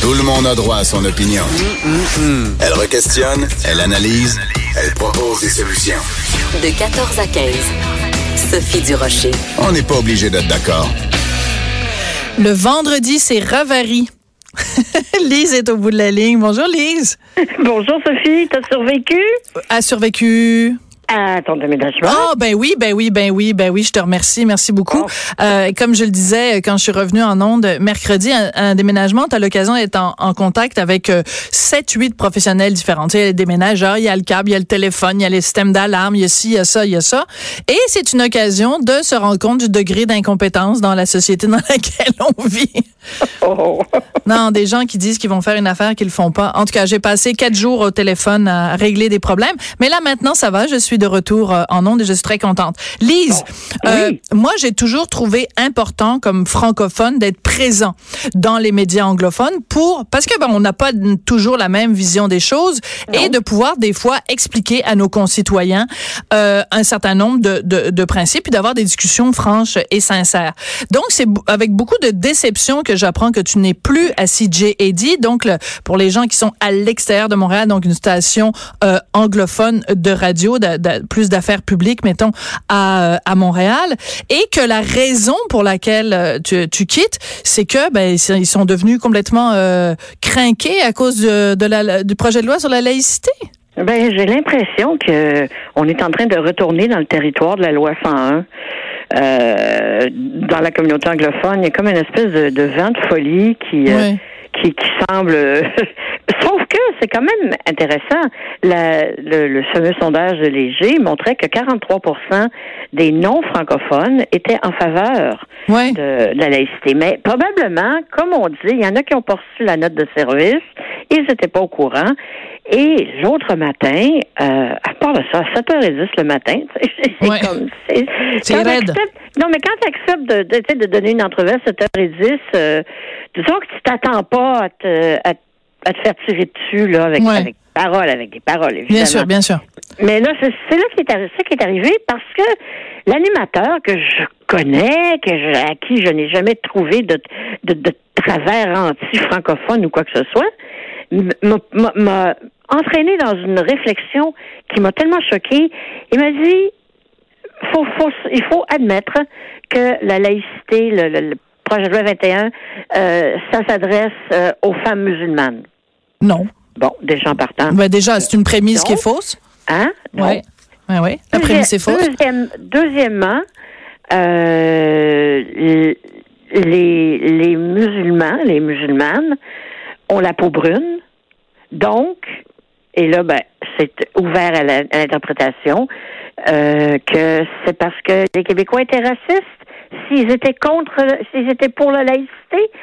Tout le monde a droit à son opinion. Elle requestionne, elle analyse, elle propose des solutions. De 14 à 15. Sophie Durocher. On n'est pas obligé d'être d'accord. Le vendredi, c'est Ravary. Lise est au bout de la ligne. Bonjour Lise. Bonjour Sophie, t'as survécu? A survécu. À ton déménagement? Ah ben oui, ben oui, ben oui, ben oui, je te remercie, merci beaucoup. Euh, comme je le disais quand je suis revenue en onde mercredi, un, un déménagement, tu as l'occasion d'être en, en contact avec euh, 7 8 professionnels différents. Tu sais, il y a les déménageurs, il y a le câble, il y a le téléphone, il y a les systèmes d'alarme, il y a ci, il y a ça, il y a ça. Et c'est une occasion de se rendre compte du degré d'incompétence dans la société dans laquelle on vit. Oh. Non, des gens qui disent qu'ils vont faire une affaire qu'ils le font pas. En tout cas, j'ai passé quatre jours au téléphone à régler des problèmes. Mais là, maintenant, ça va. Je suis de retour euh, en ondes et je suis très contente. Lise, euh, Oui. moi, j'ai toujours trouvé important, comme francophone, d'être présent dans les médias anglophones pour, parce que, ben, on n'a pas toujours la même vision des choses et de pouvoir, des fois, expliquer à nos concitoyens euh, un certain nombre de, de, de principes et d'avoir des discussions franches et sincères. Donc, c'est avec beaucoup de déception que j'apprends que tu n'es plus à CJAD. Donc, le- pour les gens qui sont à l'extérieur de Montréal, donc une station euh, anglophone de radio, de, de- plus d'affaires publiques, mettons, à, euh, à Montréal, et que la raison pour laquelle euh, tu, tu quittes, c'est que ben, ils sont devenus complètement euh, crinqués à cause de, de la, du projet de loi sur la laïcité. Ben, j'ai l'impression que on est en train de retourner dans le territoire de la loi 101. Euh, dans la communauté anglophone, il y a comme une espèce de, de vent de folie euh, qui, qui semble. C'est quand même intéressant. La- le, le fameux sondage de Léger montrait que 43% des non-francophones étaient en faveur de, de la laïcité. Mais probablement, comme on dit, il y en a qui ont pas reçu la note de service, ils n'étaient pas au courant. Et l'autre matin, euh, à part de ça, à 7h10 le matin, c'est Ouais. comme... C'est raide. Non, mais quand tu acceptes de, donner une entrevue à 7h10, euh, disons que tu t'attends pas à te, à, à te faire tirer dessus là, avec, Ouais. avec des paroles, avec des paroles, évidemment. Bien sûr, bien sûr. Mais là, c'est là qui est, arri- ça qui est arrivé parce que l'animateur que je connais, que je, à qui je n'ai jamais trouvé de, de, de travers anti-francophone ou quoi que ce soit, m- m'a- m'a m'a entraîné dans une réflexion qui m'a tellement choquée. Il m'a dit, faut, faut, il faut admettre que la laïcité, le, le- le projet de loi 21, euh, ça s'adresse euh, aux femmes musulmanes. Non. Bon, déjà en partant. Ben déjà, c'est une prémisse qui est fausse. Hein? Oui. Oui, oui. La prémisse est fausse. deuxième- deuxièmement, euh, les, les musulmans, les musulmanes ont la peau brune. Donc, et là, ben, c'est ouvert à l'interprétation euh, que c'est parce que les Québécois étaient racistes. S'ils étaient contre, s'ils étaient pour la laïcité.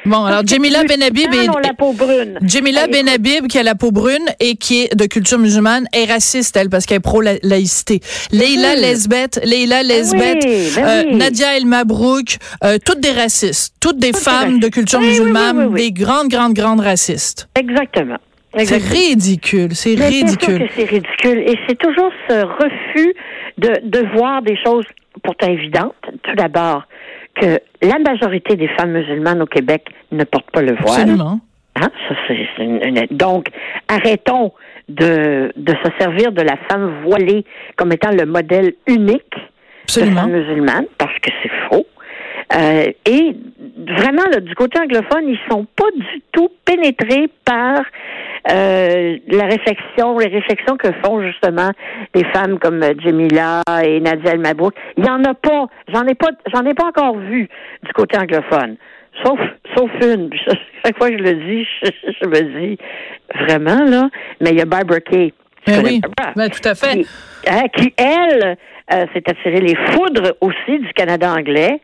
Bon, alors Jamila les Benhabib musulmans ont est- la peau brune. Jamila écoute, Benhabib, qui a la peau brune et qui est de culture musulmane, est raciste, elle, parce qu'elle est pro-laïcité. Leila Mhm. Lesbeth, Leila Lesbeth, oui, ben euh, oui. Nadia El Mabrouk, euh, toutes des racistes, toutes des Toutes des femmes de culture musulmane, des grandes, grandes, grandes racistes. Exactement. C'est ridicule, c'est ridicule. que c'est ridicule. Et c'est toujours ce refus de, de voir des choses pourtant évidentes. Tout d'abord, que la majorité des femmes musulmanes au Québec ne portent pas le voile. Absolument. Hein? Ça, c'est, une- une- Donc, arrêtons de, de se servir de la femme voilée comme étant le modèle unique de Absolument. femme musulmane, parce que c'est faux. Euh, et vraiment, là, du côté anglophone, ils sont pas du tout pénétrés par euh, la réflexion, les réflexions que font justement des femmes comme euh, Jamila et Nadia El Mabrouk. Il y en a pas, j'en ai pas, j'en ai pas encore vu du côté anglophone. Sauf, sauf une. Chaque fois que je le dis, je, je me dis vraiment là. Mais il y a Barbara Kay. Ben oui, ben, tout à fait. Qui, hein, qui, elle, euh, s'est attiré les foudres aussi du Canada anglais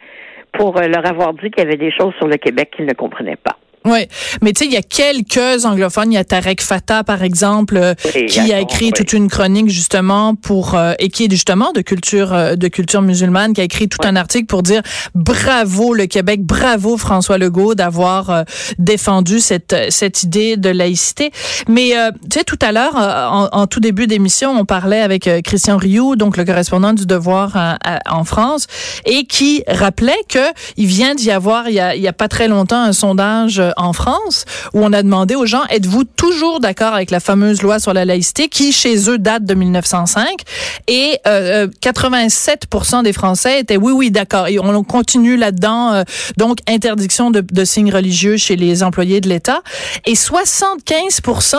pour euh, leur avoir dit qu'il y avait des choses sur le Québec qu'ils ne comprenaient pas. Oui, mais tu sais, il y a quelques anglophones. Il y a Tarek Fatah, par exemple, euh, Oui, qui a écrit oui. toute une chronique justement pour euh, et qui est justement de culture euh, de culture musulmane, qui a écrit tout un article pour dire bravo le Québec, bravo François Legault d'avoir euh, défendu cette cette idée de laïcité. Mais euh, tu sais, tout à l'heure, en, en tout début d'émission, on parlait avec Christian Rioux, donc le correspondant du Devoir à- à- en France, et qui rappelait que il vient d'y avoir il y a, il y a pas très longtemps un sondage en France où on a demandé aux gens, êtes-vous toujours d'accord avec la fameuse loi sur la laïcité qui, chez eux, date de 1905? Et euh, 87% des Français étaient oui, oui, d'accord. Et on continue là-dedans. donc, interdiction de signes religieux chez les employés de l'État. Et 75%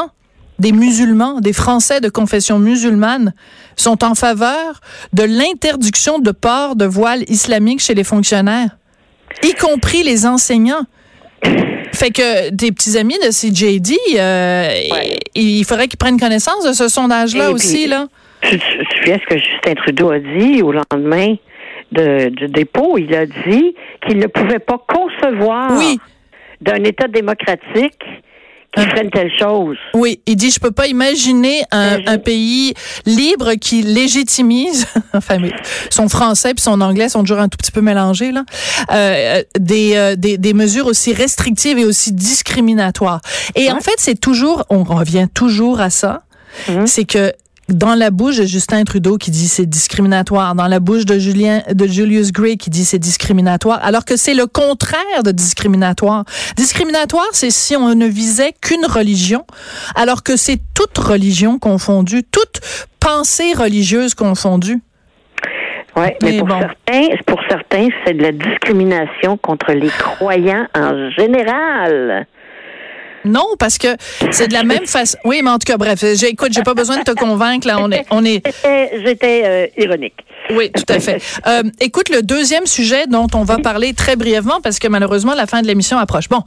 des musulmans, des Français de confession musulmane, sont en faveur de l'interdiction de port de voile islamique chez les fonctionnaires, y compris les enseignants. Fait que des petits amis de CJD, euh, il faudrait qu'ils prennent connaissance de ce sondage-là aussi. là. Tu, tu, ce que Justin Trudeau a dit au lendemain de, du dépôt? Il a dit qu'il ne pouvait pas concevoir d'un État démocratique qui ferait une telle chose. Oui, il dit je peux pas imaginer un, un pays libre qui légitimise, enfin son français puis son anglais sont toujours un tout petit peu mélangés là, euh, des, euh, des, des mesures aussi restrictives et aussi discriminatoires. Et en fait, c'est toujours, on revient toujours à ça, hum. c'est que dans la bouche de Justin Trudeau qui dit c'est discriminatoire, dans la bouche de Julien de Julius Gray qui dit c'est discriminatoire, alors que c'est le contraire de discriminatoire. Discriminatoire, c'est si on ne visait qu'une religion, alors que c'est toute religion confondue, toute pensée religieuse confondue. Oui, mais, pour certains, pour certains, c'est de la discrimination contre les croyants en général. Non, parce que c'est de la même façon. Oui, mais en tout cas, bref, écoute, j'ai pas besoin de te convaincre. Là, on est, on est. J'étais euh, ironique. Oui, tout à fait. Euh, écoute, le deuxième sujet dont on va parler très brièvement, parce que malheureusement la fin de l'émission approche. Bon,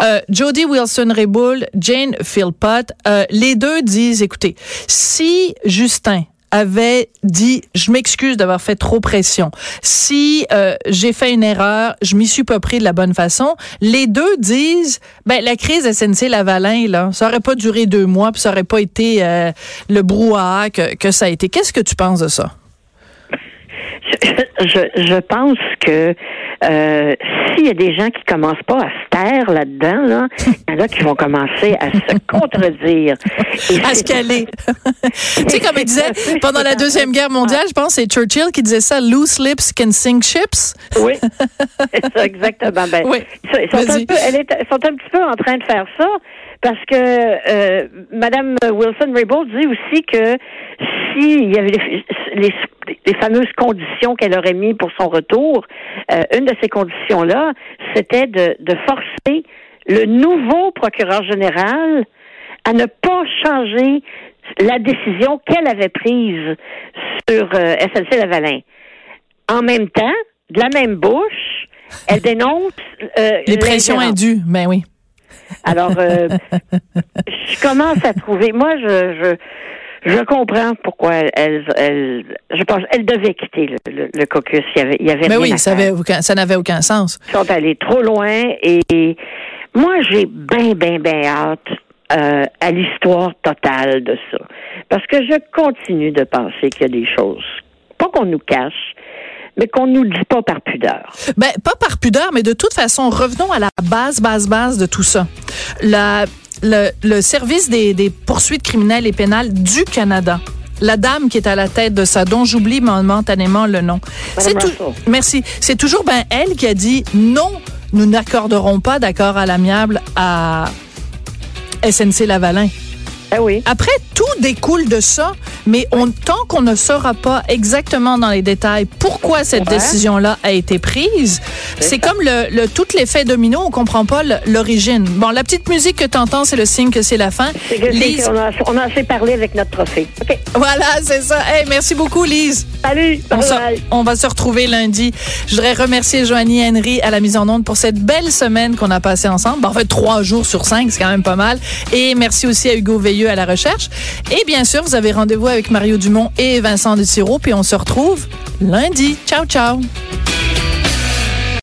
euh, Jody Wilson-Raybould, Jane Philpott, euh, les deux disent, écoutez, si Justin avait dit je m'excuse d'avoir fait trop pression. Si euh, j'ai fait une erreur, je m'y suis pas pris de la bonne façon. Les deux disent ben la crise SNC Lavalin là, ça aurait pas duré deux mois, puis ça aurait pas été euh, le brouhaha que, que ça a été. Qu'est-ce que tu penses de ça? Je, je, pense que euh, s'il y a des gens qui commencent pas à se taire là-dedans, là, il y en a qui vont commencer à se contredire. à se caler. tu sais, comme il disait pendant la Deuxième Guerre mondiale, je pense que c'est Churchill qui disait ça, loose lips can sink ships. oui, c'est ça, exactement. Ben, oui. Ils sont, un peu, elles sont un petit peu en train de faire ça parce que euh, Madame Wilson-Raybould dit aussi que s'il y avait les, les, fameuses conditions qu'elle aurait mis pour son retour, euh, une de ces conditions-là, c'était de, de forcer le nouveau procureur général à ne pas changer la décision qu'elle avait prise sur euh, SNC-Lavalin. En même temps, de la même bouche, elle dénonce euh, les pressions indues, mais ben oui. Alors, euh, je commence à trouver. Moi, je, je, je comprends pourquoi elle, elle, je pense, elle devait quitter le, le, caucus. Il y avait, il y avait Mais oui, ça, avait aucun, ça n'avait aucun sens. Ils sont allés trop loin et moi, j'ai bien, bien, bien hâte euh, à l'histoire totale de ça. Parce que je continue de penser qu'il y a des choses, pas qu'on nous cache, mais qu'on nous dit pas par pudeur. Ben, pas par pudeur, mais de toute façon, revenons à la base, base, base de tout ça. La, le, le service des, des poursuites criminelles et pénales du Canada la dame qui est à la tête de ça, dont j'oublie momentanément le nom. C'est tout, merci. C'est toujours ben elle qui a dit non, nous n'accorderons pas d'accord à l'amiable à SNC Lavalin. Ah oui. Après, tout découle de ça, mais on, tant qu'on ne saura pas exactement dans les détails pourquoi cette décision-là a été prise, c'est comme le, le tout l'effet domino, on comprend pas l'origine. Bon, la petite musique que tu entends, c'est le signe que c'est la fin. Lise... on, a, on, a, assez parlé avec notre trophée. Voilà, c'est ça. Hey, merci beaucoup, Lise. Salut. On, on, va se retrouver lundi. Je voudrais remercier Joanie Henry à la mise en onde pour cette belle semaine qu'on a passée ensemble. Bon, en fait, trois jours sur cinq, c'est quand même pas mal. Et merci aussi à Hugo Veilleux à la recherche. Et bien sûr, vous avez rendez-vous avec Mario Dumont et Vincent Desiro, puis on se retrouve lundi. Ciao, ciao.